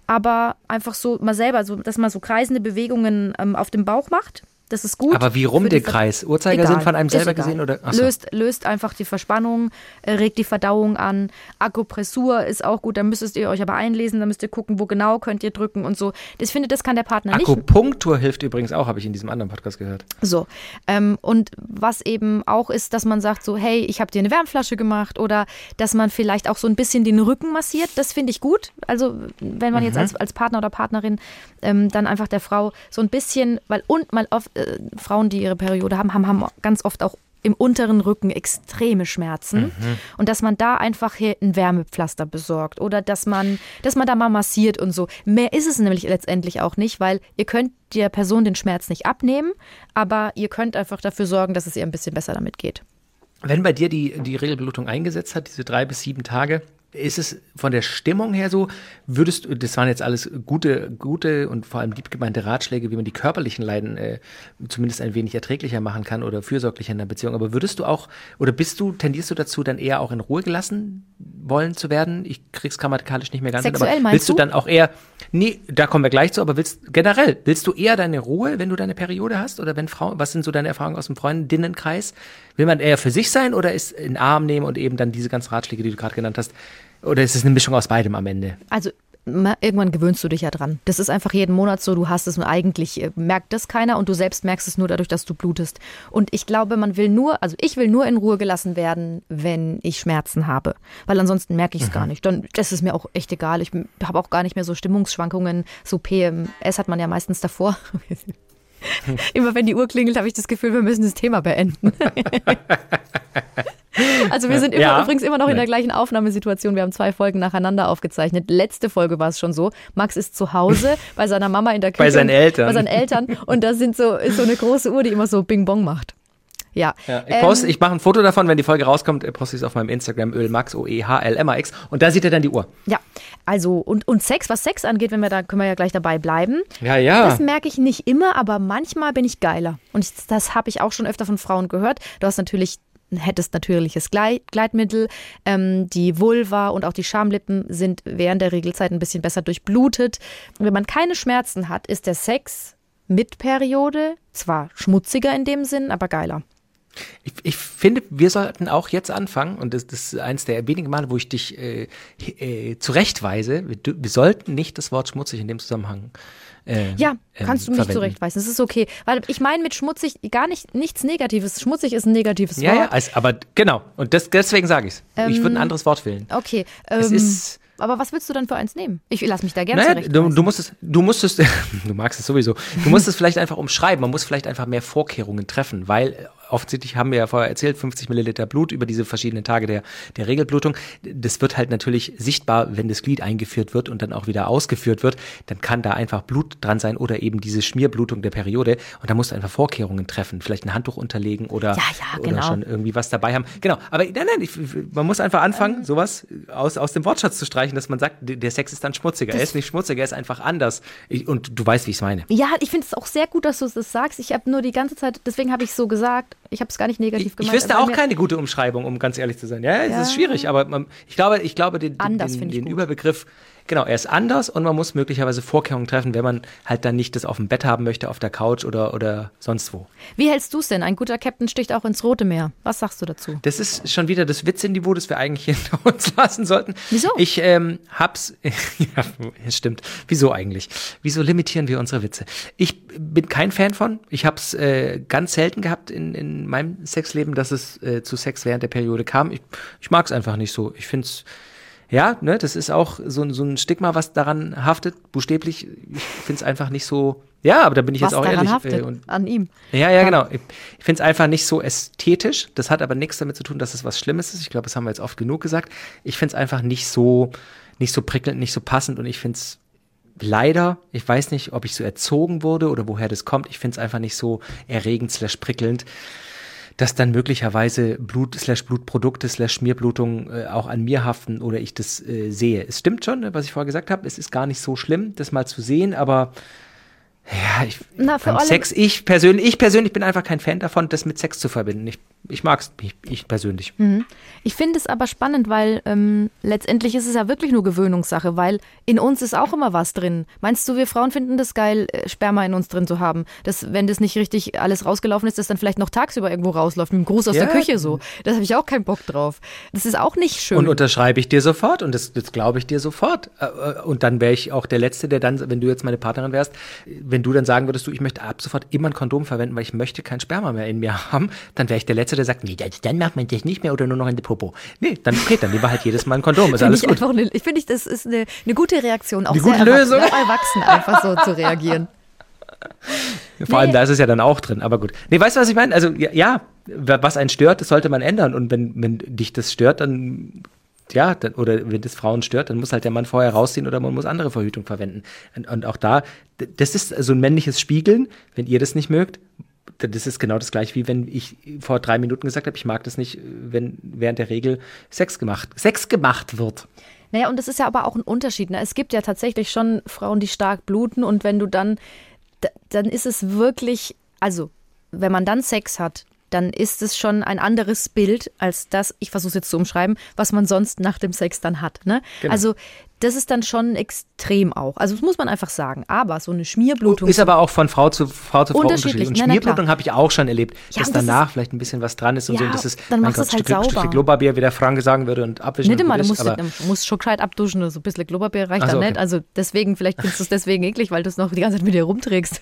aber einfach so mal selber, so, dass man so kreisende Bewegungen ähm, auf dem Bauch macht. Das ist gut. Aber wie rum der Kreis? Uhrzeigersinn von einem selber gesehen oder? Ach so. Löst, löst einfach die Verspannung, äh, regt die Verdauung an. Akupressur ist auch gut, da müsstet ihr euch aber einlesen, da müsst ihr gucken, wo genau könnt ihr drücken und so. Das finde, das kann der Partner nicht. Akupunktur hilft übrigens auch, habe ich in diesem anderen Podcast gehört. So. Ähm, und was eben auch ist, dass man sagt so, hey, ich habe dir eine Wärmflasche gemacht oder dass man vielleicht auch so ein bisschen den Rücken massiert. Das finde ich gut. Also wenn man jetzt als, als Partner oder Partnerin ähm, dann einfach der Frau so ein bisschen, weil und mal oft äh, Frauen, die ihre Periode haben, haben, haben ganz oft auch im unteren Rücken extreme Schmerzen und dass man da einfach hier ein Wärmepflaster besorgt oder dass man, dass man da mal massiert und so. Mehr ist es nämlich letztendlich auch nicht, weil ihr könnt der Person den Schmerz nicht abnehmen, aber ihr könnt einfach dafür sorgen, dass es ihr ein bisschen besser damit geht. Wenn bei dir die, die Regelblutung eingesetzt hat, diese drei bis sieben Tage, ist es von der Stimmung her so, würdest du, das waren jetzt alles gute, gute und vor allem lieb gemeinte Ratschläge, wie man die körperlichen Leiden äh, zumindest ein wenig erträglicher machen kann oder fürsorglicher in der Beziehung. Aber würdest du auch, oder bist du, tendierst du dazu, dann eher auch in Ruhe gelassen wollen zu werden? Ich krieg's grammatikalisch nicht mehr ganz hin, Sexuell aber meinst willst du du? dann auch eher, nee, da kommen wir gleich zu, aber willst, generell, willst du eher deine Ruhe, wenn du deine Periode hast? Oder wenn Frauen, was sind so deine Erfahrungen aus dem Freundinnenkreis? Will man eher für sich sein oder ist in Arm nehmen und eben dann diese ganzen Ratschläge, die du gerade genannt hast? Oder ist es eine Mischung aus beidem am Ende? Also irgendwann gewöhnst du dich ja dran. Das ist einfach jeden Monat so, du hast es und eigentlich äh, merkt das keiner und du selbst merkst es nur dadurch, dass du blutest. Und ich glaube, man will nur, also ich will nur in Ruhe gelassen werden, wenn ich Schmerzen habe. Weil ansonsten merke ich es gar nicht. Dann, das ist mir auch echt egal. Ich habe auch gar nicht mehr so Stimmungsschwankungen. So PMS hat man ja meistens davor. <laughs> <laughs> Immer wenn die Uhr klingelt, habe ich das Gefühl, wir müssen das Thema beenden. <laughs> Also wir sind immer, Ja. übrigens immer noch in der gleichen Aufnahmesituation. Wir haben zwei Folgen nacheinander aufgezeichnet. Letzte Folge war es schon so. Max ist zu Hause bei seiner Mama in der Küche. Bei seinen Eltern. Bei seinen Eltern. Und da sind so, ist so eine große Uhr, die immer so Bing Bong macht. Ja. Ja, ich Ähm, ich mache ein Foto davon, wenn die Folge rauskommt, äh, poste ich es auf meinem Instagram Ölmax, O-E-H-L-M-A-X und da sieht er dann die Uhr. ja. Also, und, und Sex, was Sex angeht, wenn wir da, können wir ja gleich dabei bleiben. Ja, ja. Das merke ich nicht immer, aber manchmal bin ich geiler. Und ich, das habe ich auch schon öfter von Frauen gehört. Du hast natürlich hättest natürliches Glei- Gleitmittel. Ähm, die Vulva und auch die Schamlippen sind während der Regelzeit ein bisschen besser durchblutet. Und wenn man keine Schmerzen hat, ist der Sex mit Periode zwar schmutziger in dem Sinn, aber geiler. Ich, ich finde, wir sollten auch jetzt anfangen, und das, das ist eins der wenigen Male, wo ich dich äh, äh, zurechtweise. Wir, wir sollten nicht das Wort schmutzig in dem Zusammenhang. Äh, Ja, kannst du mich verwenden. zurechtweisen. Das ist okay. Weil ich meine mit schmutzig gar nicht nichts Negatives. Schmutzig ist ein negatives Ja, ja, Wort. also, aber genau. Und das, deswegen sage ich es. ich würde ein anderes Wort wählen. Okay. Es ähm, ist. aber was willst du dann für eins nehmen? Ich lass mich da gerne Naja, du, du musst es, du musst es, <laughs> du magst es sowieso. Du musst es vielleicht einfach umschreiben. Man muss vielleicht einfach mehr Vorkehrungen treffen, weil offensichtlich haben wir ja vorher erzählt, 50 Milliliter Blut über diese verschiedenen Tage der, der Regelblutung. Das wird halt natürlich sichtbar, wenn das Glied eingeführt wird und dann auch wieder ausgeführt wird. Dann kann da einfach Blut dran sein oder eben diese Schmierblutung der Periode. Und da musst du einfach Vorkehrungen treffen. Vielleicht ein Handtuch unterlegen oder, Ja, ja, oder genau. schon irgendwie was dabei haben. Genau. Aber nein, nein, ich, man muss einfach anfangen, Ähm. sowas aus, aus dem Wortschatz zu streichen, dass man sagt, der der Sex ist dann schmutziger. er ist nicht schmutziger, er ist einfach anders. Ich, und du weißt, wie ich es meine. ja, ich finde es auch sehr gut, dass du das sagst. Ich habe nur die ganze Zeit, deswegen habe ich so gesagt, ich habe es gar nicht negativ Ich, ich gemeint. wüsste weil auch keine gute Umschreibung, um ganz ehrlich zu sein. Ja, es Ja. ist schwierig, aber man, ich glaube, ich glaube, den, den, Anders den, ich den. Überbegriff, genau, er ist anders und man muss möglicherweise Vorkehrungen treffen, wenn man halt dann nicht das auf dem Bett haben möchte, auf der Couch oder, oder sonst wo. Wie hältst du es denn? Ein guter Captain sticht auch ins Rote Meer. Was sagst du dazu? Das ist schon wieder das Witze-Niveau, das wir eigentlich <laughs> hinter uns lassen sollten. Wieso? Ich ähm, hab's. <laughs> ja, stimmt. Wieso eigentlich? Wieso limitieren wir unsere Witze? Ich bin kein Fan von. Ich hab's äh, ganz selten gehabt in, in meinem Sexleben, dass es äh, zu Sex während der Periode kam. Ich, ich mag's einfach nicht so. Ich find's. Ja, ne, das ist auch so, ein- so ein Stigma, was daran haftet, buchstäblich. Ich find's einfach nicht so. Ja, aber da bin ich Was jetzt auch daran ehrlich. haftet? äh, und An ihm. ja, ja, genau. Ich, ich finde es einfach nicht so ästhetisch. Das hat aber nichts damit zu tun, dass es was Schlimmes ist. Ich glaube, das haben wir jetzt oft genug gesagt. Ich finde es einfach nicht so, nicht so prickelnd, nicht so passend und ich finde es leider, ich weiß nicht, ob ich so erzogen wurde oder woher das kommt. Ich finde es einfach nicht so erregend slash prickelnd, dass dann möglicherweise Blut slash Blutprodukte slash Schmierblutung äh, auch an mir haften oder ich das äh, sehe. Es stimmt schon, ne, was ich vorher gesagt habe. Es ist gar nicht so schlimm, das mal zu sehen, aber ja, ich, Na, für Sex, ich persönlich, ich persönlich bin einfach kein Fan davon, das mit Sex zu verbinden. Ich, ich mag's, ich, ich persönlich. Ich finde es aber spannend, weil ähm, letztendlich ist es ja wirklich nur Gewöhnungssache, weil in uns ist auch immer was drin. Meinst du, wir Frauen finden das geil, äh, Sperma in uns drin zu haben? Dass, wenn das nicht richtig alles rausgelaufen ist, dass dann vielleicht noch tagsüber irgendwo rausläuft, mit dem Gruß aus Ja. der Küche so. Da habe ich auch keinen Bock drauf. Das ist auch nicht schön. Und unterschreibe ich dir sofort und das, das glaube ich dir sofort. Und dann wäre ich auch der Letzte, der dann, wenn du jetzt meine Partnerin wärst, wenn du dann sagen würdest, du, ich möchte ab sofort immer ein Kondom verwenden, weil ich möchte kein Sperma mehr in mir <laughs> haben, dann wäre ich der Letzte, der sagt, nee, dann- macht man das nicht mehr oder nur noch in die Popo. Nee, dann okay, dann lieber halt jedes Mal ein Kondom, ist alles ich gut. einfach eine, ich finde, das ist eine, eine gute Reaktion, auch Eine gute erwachsen, Lösung. auch erwachsen einfach so zu reagieren. <laughs> Vor allem, Nee. da ist es ja dann auch drin, aber gut. Nee, weißt du, was ich meine? Also, ja, ja, was einen stört, das sollte man ändern. Und wenn, wenn dich das stört, dann, ja, dann, oder wenn das Frauen stört, dann muss halt der Mann vorher rausziehen oder man muss andere Verhütung verwenden. Und, und auch da, das ist so ein männliches Spiegeln, wenn ihr das nicht mögt. Das ist genau das gleiche, wie wenn ich vor drei Minuten gesagt habe, ich mag das nicht, wenn während der Regel Sex gemacht, Sex gemacht wird. Naja, und das ist ja aber auch ein Unterschied. Ne? Es gibt ja tatsächlich schon Frauen, die stark bluten und wenn du dann, dann ist es wirklich, also wenn man dann Sex hat, dann ist es schon ein anderes Bild als das, ich versuche es jetzt zu umschreiben, was man sonst nach dem Sex dann hat. Ne? Genau. Also das ist dann schon extrem auch. Also das muss man einfach sagen. Aber so eine Schmierblutung. Ist aber auch von Frau zu Frau zu Frau Unterschiedlich. unterschiedlich. Und Schmierblutung habe ich auch schon erlebt, Ja, dass danach ist- vielleicht ein bisschen was dran ist und so. Ja, Und das ist, dann machst du es halt Stückchen, sauber. Stückchen Klopapier, wie der Franke sagen würde, und abwischen. Nicht immer, du musst, aber, du musst schon gescheit abduschen, so ein bisschen Klopapier reicht Ach so, dann okay. nicht. Also deswegen, vielleicht findest du es deswegen eklig, weil du es noch die ganze Zeit mit dir rumträgst.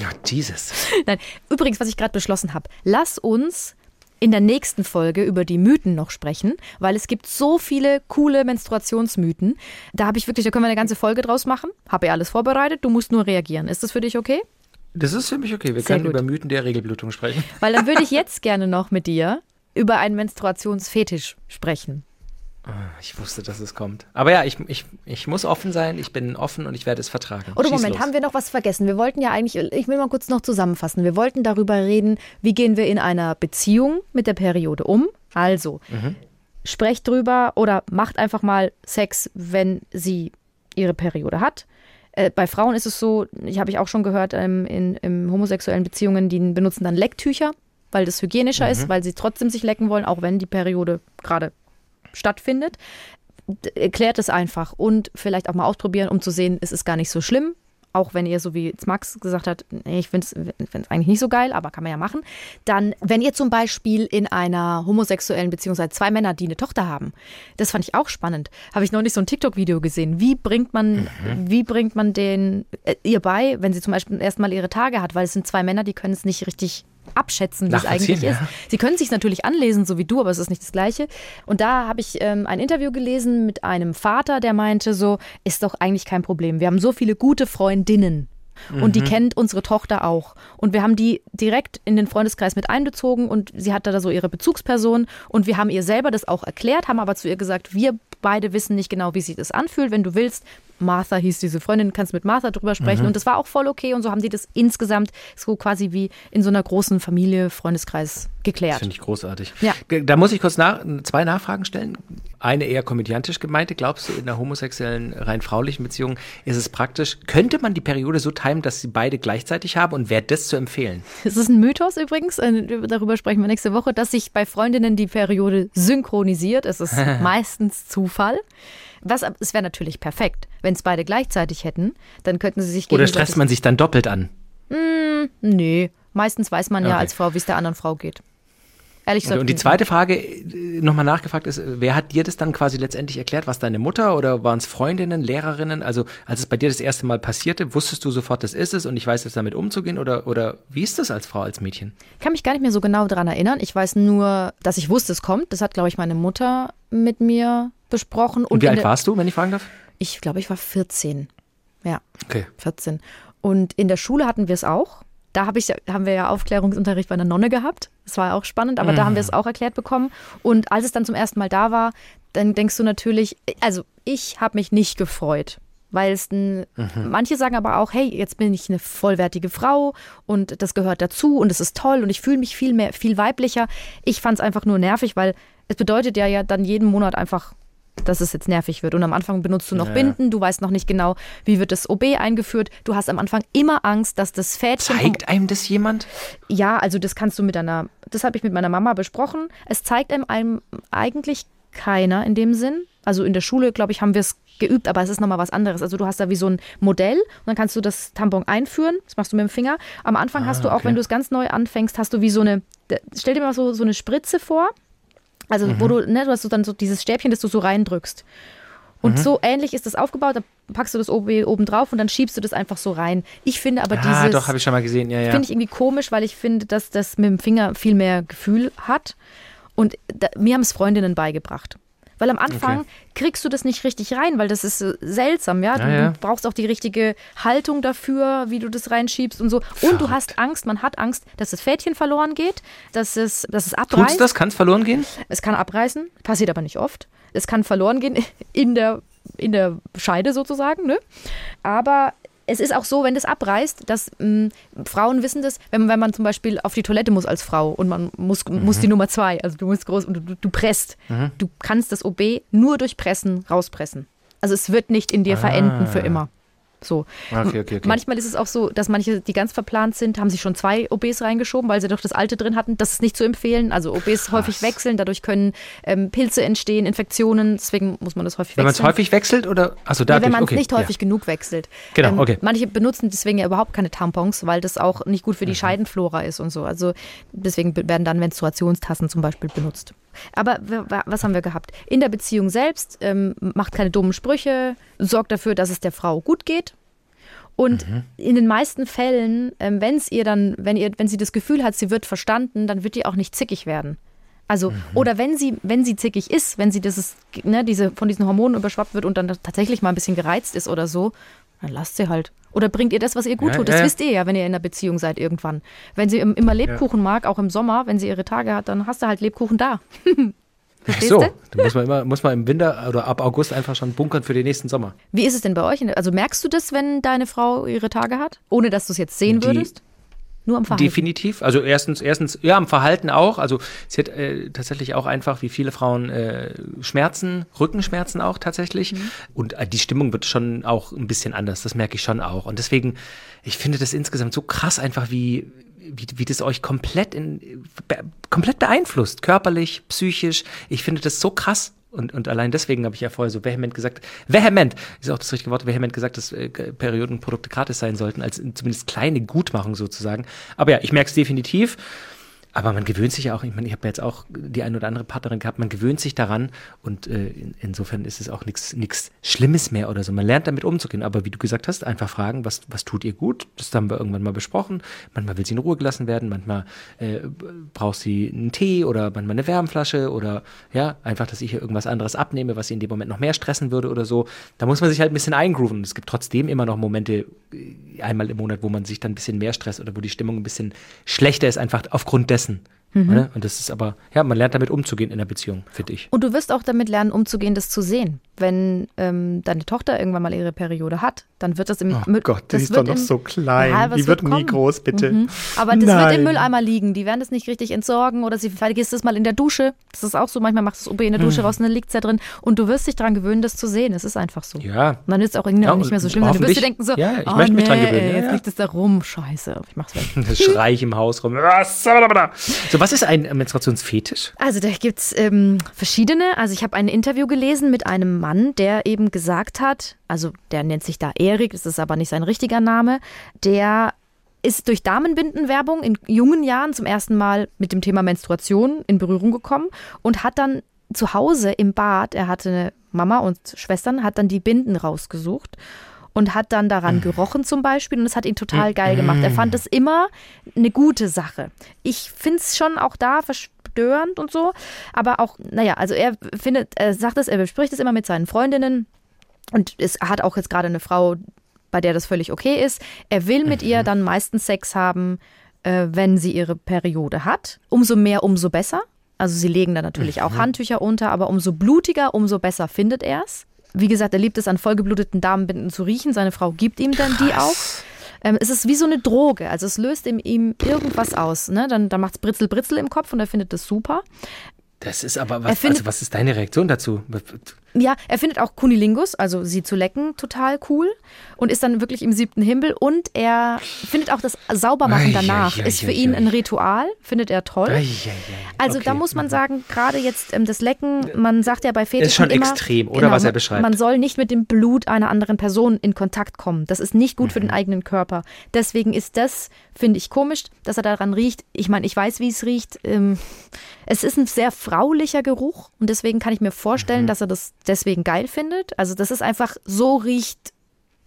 Ja, Jesus. Nein, übrigens, was ich gerade beschlossen habe, lass uns in der nächsten Folge über die Mythen noch sprechen, weil es gibt so viele coole Menstruationsmythen. Da habe ich wirklich, da können wir eine ganze Folge draus machen. Habe ja alles vorbereitet, du musst nur reagieren. Ist das für dich okay? Das ist für mich okay. Wir Sehr können gut. über Mythen der Regelblutung sprechen. Weil dann würde ich jetzt gerne noch mit dir über einen Menstruationsfetisch sprechen. Ich wusste, dass es kommt. Aber ja, ich, ich, ich muss offen sein. Ich bin offen und ich werde es vertragen. Oder Schieß Moment, los. haben wir noch was vergessen? Wir wollten ja eigentlich, ich will mal kurz noch zusammenfassen. Wir wollten darüber reden, wie gehen wir in einer Beziehung mit der Periode um. Also, sprecht drüber oder macht einfach mal Sex, wenn sie ihre Periode hat. Äh, bei Frauen ist es so, ich habe ich auch schon gehört, ähm, in, in homosexuellen Beziehungen, die benutzen dann Lecktücher, weil das hygienischer ist, weil sie trotzdem sich lecken wollen, auch wenn die Periode gerade stattfindet. Erklärt es einfach und vielleicht auch mal ausprobieren, um zu sehen, es ist gar nicht so schlimm. auch wenn ihr so wie jetzt Max gesagt hat, ich finde es eigentlich nicht so geil, aber kann man ja machen. Dann, wenn ihr zum Beispiel in einer homosexuellen Beziehung zwei Männer, die eine Tochter haben, das fand ich auch spannend. Habe ich noch nicht so ein TikTok-Video gesehen. Wie bringt man, mhm. wie bringt man den äh, ihr bei, wenn sie zum Beispiel erstmal ihre Tage hat, weil es sind zwei Männer, die können es nicht richtig abschätzen, wie es eigentlich ja. ist. Sie können sich natürlich anlesen, so wie du, aber es ist nicht das Gleiche. Und da habe ich ähm, ein Interview gelesen mit einem Vater, der meinte so, ist doch eigentlich kein Problem. Wir haben so viele gute Freundinnen. Und die mhm. kennt unsere Tochter auch. Und wir haben die direkt in den Freundeskreis mit einbezogen und sie hatte da so ihre Bezugsperson. Und wir haben ihr selber das auch erklärt, haben aber zu ihr gesagt, wir beide wissen nicht genau, wie sich das anfühlt. Wenn du willst, Martha hieß diese Freundin, kannst mit Martha drüber sprechen. Mhm. Und das war auch voll okay. Und so haben die das insgesamt so quasi wie in so einer großen Familie, Freundeskreis geklärt. Finde ich großartig. Ja. Da muss ich kurz nach, zwei Nachfragen stellen. Eine eher komödiantisch gemeinte. Glaubst du, in einer homosexuellen, rein fraulichen Beziehung ist es praktisch, könnte man die Periode so timen, dass sie beide gleichzeitig haben und wäre das zu empfehlen? Es ist ein Mythos übrigens, äh, darüber sprechen wir nächste Woche, dass sich bei Freundinnen die Periode synchronisiert. Es ist <laughs> meistens Zufall. Was, es wäre natürlich perfekt, wenn es beide gleichzeitig hätten, dann könnten sie sich Oder stresst man sich dann doppelt an? Mm, nee, meistens weiß man okay. ja als Frau, wie es der anderen Frau geht. Ehrlich gesagt. Und die zweite Frage, äh, nochmal nachgefragt ist, wer hat dir das dann quasi letztendlich erklärt? Was deine Mutter oder waren es Freundinnen, Lehrerinnen? Also als es bei dir das erste Mal passierte, wusstest du sofort, das ist es und ich weiß jetzt damit umzugehen oder, oder wie ist das als Frau, als Mädchen? Ich kann mich gar nicht mehr so genau daran erinnern. Ich weiß nur, dass ich wusste, es kommt. Das hat, glaube ich, meine Mutter mit mir besprochen. Und, und wie alt warst du, wenn ich fragen darf? Ich glaube, ich war 14. Ja. Okay. 14. Und in der Schule hatten wir es auch. Da hab ich, haben wir ja Aufklärungsunterricht bei einer Nonne gehabt. Das war auch spannend, aber mhm. da haben wir es mhm. auch erklärt bekommen. Und als es dann zum ersten Mal da war, dann denkst du natürlich, also ich habe mich nicht gefreut. Weil es mhm. manche sagen aber auch, hey, jetzt bin ich eine vollwertige Frau und das gehört dazu und es ist toll und ich fühle mich viel mehr, viel weiblicher. Ich fand es einfach nur nervig, weil es bedeutet ja ja dann jeden Monat einfach dass es jetzt nervig wird. Und am Anfang benutzt du noch ja. Binden, du weißt noch nicht genau, wie wird das OB eingeführt. Du hast am Anfang immer Angst, dass das Fädchen. Zeigt einem das jemand? Ja, also das kannst du mit deiner, das habe ich mit meiner Mama besprochen. Es zeigt einem, einem eigentlich keiner in dem Sinn. Also in der Schule, glaube ich, haben wir es geübt, aber es ist nochmal was anderes. Also du hast da wie so ein Modell und dann kannst du das Tampon einführen. Das machst du mit dem Finger. Am Anfang ah, hast du auch, okay. wenn du es ganz neu anfängst, hast du wie so eine, stell dir mal so, so eine Spritze vor also mhm. wo du, ne, du hast so dann so dieses Stäbchen, das du so reindrückst. Und mhm. so ähnlich ist das aufgebaut. Da packst du das oben, drauf und dann schiebst du das einfach so rein. Ich finde aber ah, dieses. Ah, doch, habe ich schon mal gesehen, ja, ja. Finde ich irgendwie komisch, weil ich finde, dass das mit dem Finger viel mehr Gefühl hat. Und da, mir haben es Freundinnen beigebracht. Weil am Anfang okay. kriegst du das nicht richtig rein, weil das ist seltsam, ja? Du, ja, ja. brauchst auch die richtige Haltung dafür, wie du das reinschiebst und so. Und Verrückt. du hast Angst, man hat Angst, dass das Fädchen verloren geht, dass es, dass es abreißt. Tut's das? Kann es verloren gehen? Es kann abreißen, passiert aber nicht oft. Es kann verloren gehen <laughs> in der in der Scheide sozusagen, ne? Aber es ist auch so, wenn das abreißt, dass mh, hm, Frauen wissen das, wenn, wenn man zum Beispiel auf die Toilette muss als Frau und man muss, mhm. muss die Nummer zwei, also du musst groß und du, du presst. Mhm. Du kannst das OB nur durch Pressen rauspressen. Also es wird nicht in dir ah. verenden für immer. So. Okay, okay, okay. Manchmal ist es auch so, dass manche, die ganz verplant sind, haben sich schon zwei OBs reingeschoben, weil sie doch das alte drin hatten. Das ist nicht zu empfehlen. Also OBs Krass. häufig wechseln, dadurch können ähm, Pilze entstehen, Infektionen. Deswegen muss man das häufig wenn wechseln. Wenn man es häufig wechselt oder? Also dadurch, ja, wenn man es nicht häufig ja. genug wechselt. Genau, ähm, okay. Manche benutzen deswegen ja überhaupt keine Tampons, weil das auch nicht gut für die mhm. Scheidenflora ist und so. Also deswegen werden dann Menstruationstassen zum Beispiel benutzt. Aber was haben wir gehabt? In der Beziehung selbst ähm, macht keine dummen Sprüche, sorgt dafür, dass es der Frau gut geht. Und mhm. in den meisten Fällen, ähm, wenn es ihr dann, wenn ihr, wenn sie das Gefühl hat, sie wird verstanden, dann wird die auch nicht zickig werden. Also, mhm. oder wenn sie, wenn sie zickig ist, wenn sie dieses, ne, diese, von diesen Hormonen überschwappt wird und dann tatsächlich mal ein bisschen gereizt ist oder so, dann lasst sie halt. Oder bringt ihr das, was ihr gut ja, tut. Das ja, wisst ihr ja, wenn ihr in einer Beziehung seid irgendwann. Wenn sie immer Lebkuchen ja. mag, auch im Sommer, wenn sie ihre Tage hat, dann hast du halt Lebkuchen da. <laughs> Verstehst so, dann muss man immer, muss man im Winter oder ab August einfach schon bunkern für den nächsten Sommer. Wie ist es denn bei euch? Also merkst du das, wenn deine Frau ihre Tage hat? Ohne dass du es jetzt sehen Die, würdest? Nur am Verhalten? Definitiv. Also erstens, erstens, ja, am Verhalten auch. Also sie hat äh, tatsächlich auch einfach, wie viele Frauen, äh, Schmerzen, Rückenschmerzen auch tatsächlich. Mhm. Und äh, die Stimmung wird schon auch ein bisschen anders. Das merke ich schon auch. Und deswegen, ich finde das insgesamt so krass einfach, wie, wie, wie das euch komplett in, be, komplett beeinflusst. Körperlich, psychisch. Ich finde das so krass Und, und allein deswegen habe ich ja vorher so vehement gesagt, vehement, ist auch das richtige Wort, vehement gesagt, dass äh, Periodenprodukte gratis sein sollten, als zumindest kleine Gutmachung sozusagen. Aber ja, ich merke es definitiv. Aber man gewöhnt sich ja auch, ich meine, ich habe jetzt auch die eine oder andere Partnerin gehabt, man gewöhnt sich daran und äh, in, insofern ist es auch nichts Schlimmes mehr oder so. Man lernt damit umzugehen. Aber wie du gesagt hast, einfach fragen, was, was tut ihr gut? Das haben wir irgendwann mal besprochen. Manchmal will sie in Ruhe gelassen werden, manchmal äh, braucht sie einen Tee oder manchmal eine Wärmflasche oder ja, einfach, dass ich ihr irgendwas anderes abnehme, was sie in dem Moment noch mehr stressen würde oder so. Da muss man sich halt ein bisschen eingrooven. Es gibt trotzdem immer noch Momente, äh, einmal im Monat, wo man sich dann ein bisschen mehr stresst oder wo die Stimmung ein bisschen schlechter ist, einfach aufgrund dessen dessen. Mhm. Und das ist aber, ja, man lernt damit umzugehen in der Beziehung, finde ich. Und du wirst auch damit lernen, umzugehen, das zu sehen. Wenn ähm, deine Tochter irgendwann mal ihre Periode hat, dann wird das im Oh Gott, die ist doch noch so klein. Ja, die wird, wird nie groß, bitte. Mhm. Aber das Nein. wird im Mülleimer liegen. Die werden das nicht richtig entsorgen oder sie vergisst es mal in der Dusche. Das ist auch so. Manchmal machst du das OB in der Dusche mhm. raus und dann liegt es da drin. Und du wirst dich daran gewöhnen, das zu sehen. Es ist einfach so. Ja. Und dann ist es auch irgendwie ja, nicht mehr so schlimm. Du wirst dir denken so, ja, ich oh, möchte mich nee, dran gewöhnen. Jetzt liegt es da rum. Scheiße, ich mach's weg. <laughs> Das schrei ich im Haus rum. So, was ist ein Menstruationsfetisch? Also da gibt es ähm, verschiedene. Also ich habe ein Interview gelesen mit einem Mann, der eben gesagt hat, also der nennt sich da Erik, das ist aber nicht sein richtiger Name, der ist durch Damenbindenwerbung in jungen Jahren zum ersten Mal mit dem Thema Menstruation in Berührung gekommen und hat dann zu Hause im Bad, er hatte eine Mama und Schwestern, hat dann die Binden rausgesucht und hat dann daran mhm. gerochen zum Beispiel und es hat ihn total geil gemacht. Er fand es immer eine gute Sache. Ich finde es schon auch da verstörend und so, aber auch, naja, also er findet, er sagt es, er bespricht es immer mit seinen Freundinnen und es hat auch jetzt gerade eine Frau, bei der das völlig okay ist. Er will mit mhm. ihr dann meistens Sex haben, äh, wenn sie ihre Periode hat. Umso mehr, umso besser. Also sie legen da natürlich mhm. auch Handtücher unter, aber umso blutiger, umso besser findet er es. Wie gesagt, er liebt es, an vollgebluteten Damenbinden zu riechen. Seine Frau gibt ihm dann die auch. Ähm, es ist wie so eine Droge. Also es löst in ihm irgendwas aus. Ne? Dann, dann macht es Britzel, Britzel im Kopf und er findet das super. Das ist aber, was, also was ist deine Reaktion dazu? Ja, er findet auch Kunilingus, also sie zu lecken, total cool und ist dann wirklich im siebten Himmel und er findet auch das Saubermachen danach, ist für ihn ein Ritual, findet er toll. Also da muss man sagen, gerade jetzt ähm, das Lecken, man sagt ja bei Fetischen Ist schon immer, extrem, oder genau, was er beschreibt. Man soll nicht mit dem Blut einer anderen Person in Kontakt kommen. Das ist nicht gut mhm. für den mhm. eigenen Körper. Deswegen ist das, finde ich, komisch, dass er daran riecht. Ich meine, ich weiß, wie es riecht. Ähm, es ist ein sehr fraulicher Geruch und deswegen kann ich mir vorstellen, mhm. dass er das deswegen geil findet. Also das ist einfach, so riecht,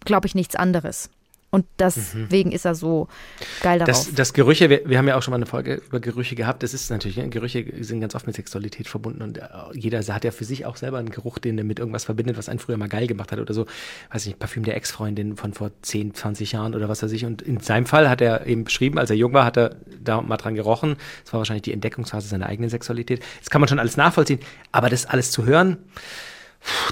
glaube ich, nichts anderes. Und deswegen mhm. ist er so geil darauf. Das, das Gerüche, wir, wir, haben ja auch schon mal eine Folge über Gerüche gehabt. Das ist natürlich, ne, Gerüche sind ganz oft mit Sexualität verbunden und äh, jeder hat ja für sich auch selber einen Geruch, den er mit irgendwas verbindet, was einen früher mal geil gemacht hat oder so. Weiß nicht, Parfüm der Ex-Freundin von vor 10, 20 Jahren oder was weiß ich. Und in seinem Fall hat er eben beschrieben, als er jung war, hat er da mal dran gerochen. Das war wahrscheinlich die Entdeckungsphase seiner eigenen Sexualität. Das kann man schon alles nachvollziehen. Aber das alles zu hören,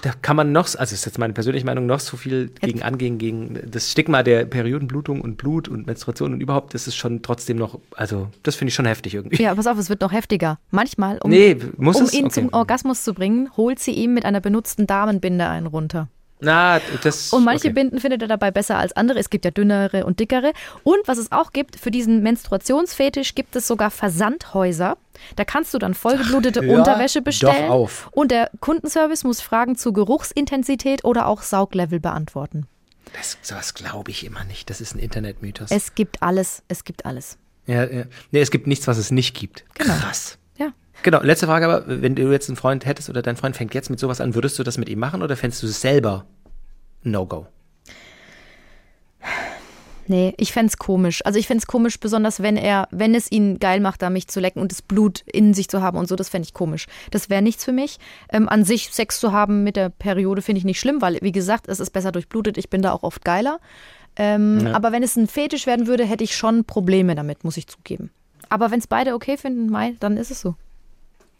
da kann man noch, also ist jetzt meine persönliche Meinung, noch so viel gegen angehen, gegen das Stigma der Periodenblutung und Blut und Menstruation und überhaupt, das ist schon trotzdem noch, also das finde ich schon heftig irgendwie. Ja, pass auf, es wird noch heftiger. Manchmal, um, nee, um ihn okay. zum Orgasmus zu bringen, holt sie ihm mit einer benutzten Damenbinde einen runter. Na, das, und manche okay. Binden findet er dabei besser als andere. Es gibt ja dünnere und dickere. Und was es auch gibt, für diesen Menstruationsfetisch gibt es sogar Versandhäuser. Da kannst du dann vollgeblutete <laughs> Ach, Unterwäsche bestellen. Doch auf. Und der Kundenservice muss Fragen zu Geruchsintensität oder auch Sauglevel beantworten. Das, sowas glaube ich immer nicht. Das ist ein Internetmythos. Es gibt alles. Es gibt alles. Ja, ja. Nee, es gibt nichts, was es nicht gibt. Genau. Krass. Genau, letzte Frage aber, wenn du jetzt einen Freund hättest oder dein Freund fängt jetzt mit sowas an, würdest du das mit ihm machen oder fändest du es selber No-Go? Nee, ich fände es komisch. Also ich fände es komisch, besonders wenn er, wenn es ihn geil macht, da mich zu lecken und das Blut in sich zu haben und so, das fände ich komisch. Das wäre nichts für mich. Ähm, an sich Sex zu haben mit der Periode finde ich nicht schlimm, weil, wie gesagt, es ist besser durchblutet. Ich bin da auch oft geiler. Ähm, ja. Aber wenn es ein Fetisch werden würde, hätte ich schon Probleme damit, muss ich zugeben. Aber wenn es beide okay finden, Mai, dann ist es so.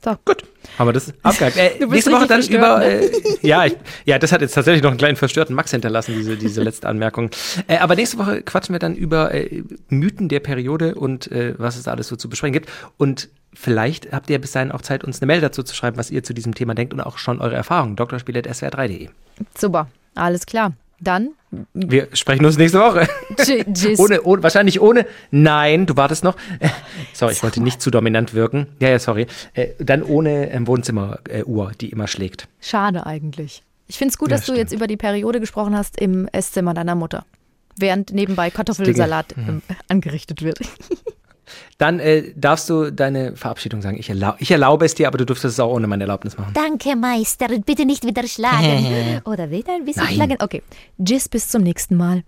So. Gut, haben wir das abgehakt. <laughs> Äh, nächste Woche dann über. Ne? Äh, ja, ich, ja, das hat jetzt tatsächlich noch einen kleinen verstörten Max hinterlassen, diese, diese letzte Anmerkung. Äh, aber nächste Woche quatschen wir dann über äh, Mythen der Periode und äh, was es da alles so zu besprechen gibt. Und vielleicht habt ihr bis dahin auch Zeit, uns eine Mail dazu zu schreiben, was ihr zu diesem Thema denkt und auch schon eure Erfahrungen. drspiel.swr3.de. Super, alles klar. Dann Wir sprechen uns nächste Woche. Tsch- Tschüss. <laughs> Ohne, ohne, wahrscheinlich ohne. Nein, du wartest noch. <laughs> Sorry, ich wollte nicht zu dominant wirken. Ja, ja, sorry. Äh, Dann ohne ähm, Wohnzimmeruhr, die immer schlägt. Schade eigentlich. Ich finde es gut, Ja, dass du stimmt. jetzt über die Periode gesprochen hast im Esszimmer deiner Mutter. Während nebenbei Kartoffelsalat Mhm. ähm, angerichtet wird. <laughs> Dann äh, darfst du deine Verabschiedung sagen. Ich, erlau ich erlaube es dir, aber du dürftest es auch ohne meine Erlaubnis machen. Danke, Meister. Bitte nicht wieder schlagen. <laughs> Oder wieder ein bisschen Nein. Schlagen. Okay. Tschüss, bis zum nächsten Mal.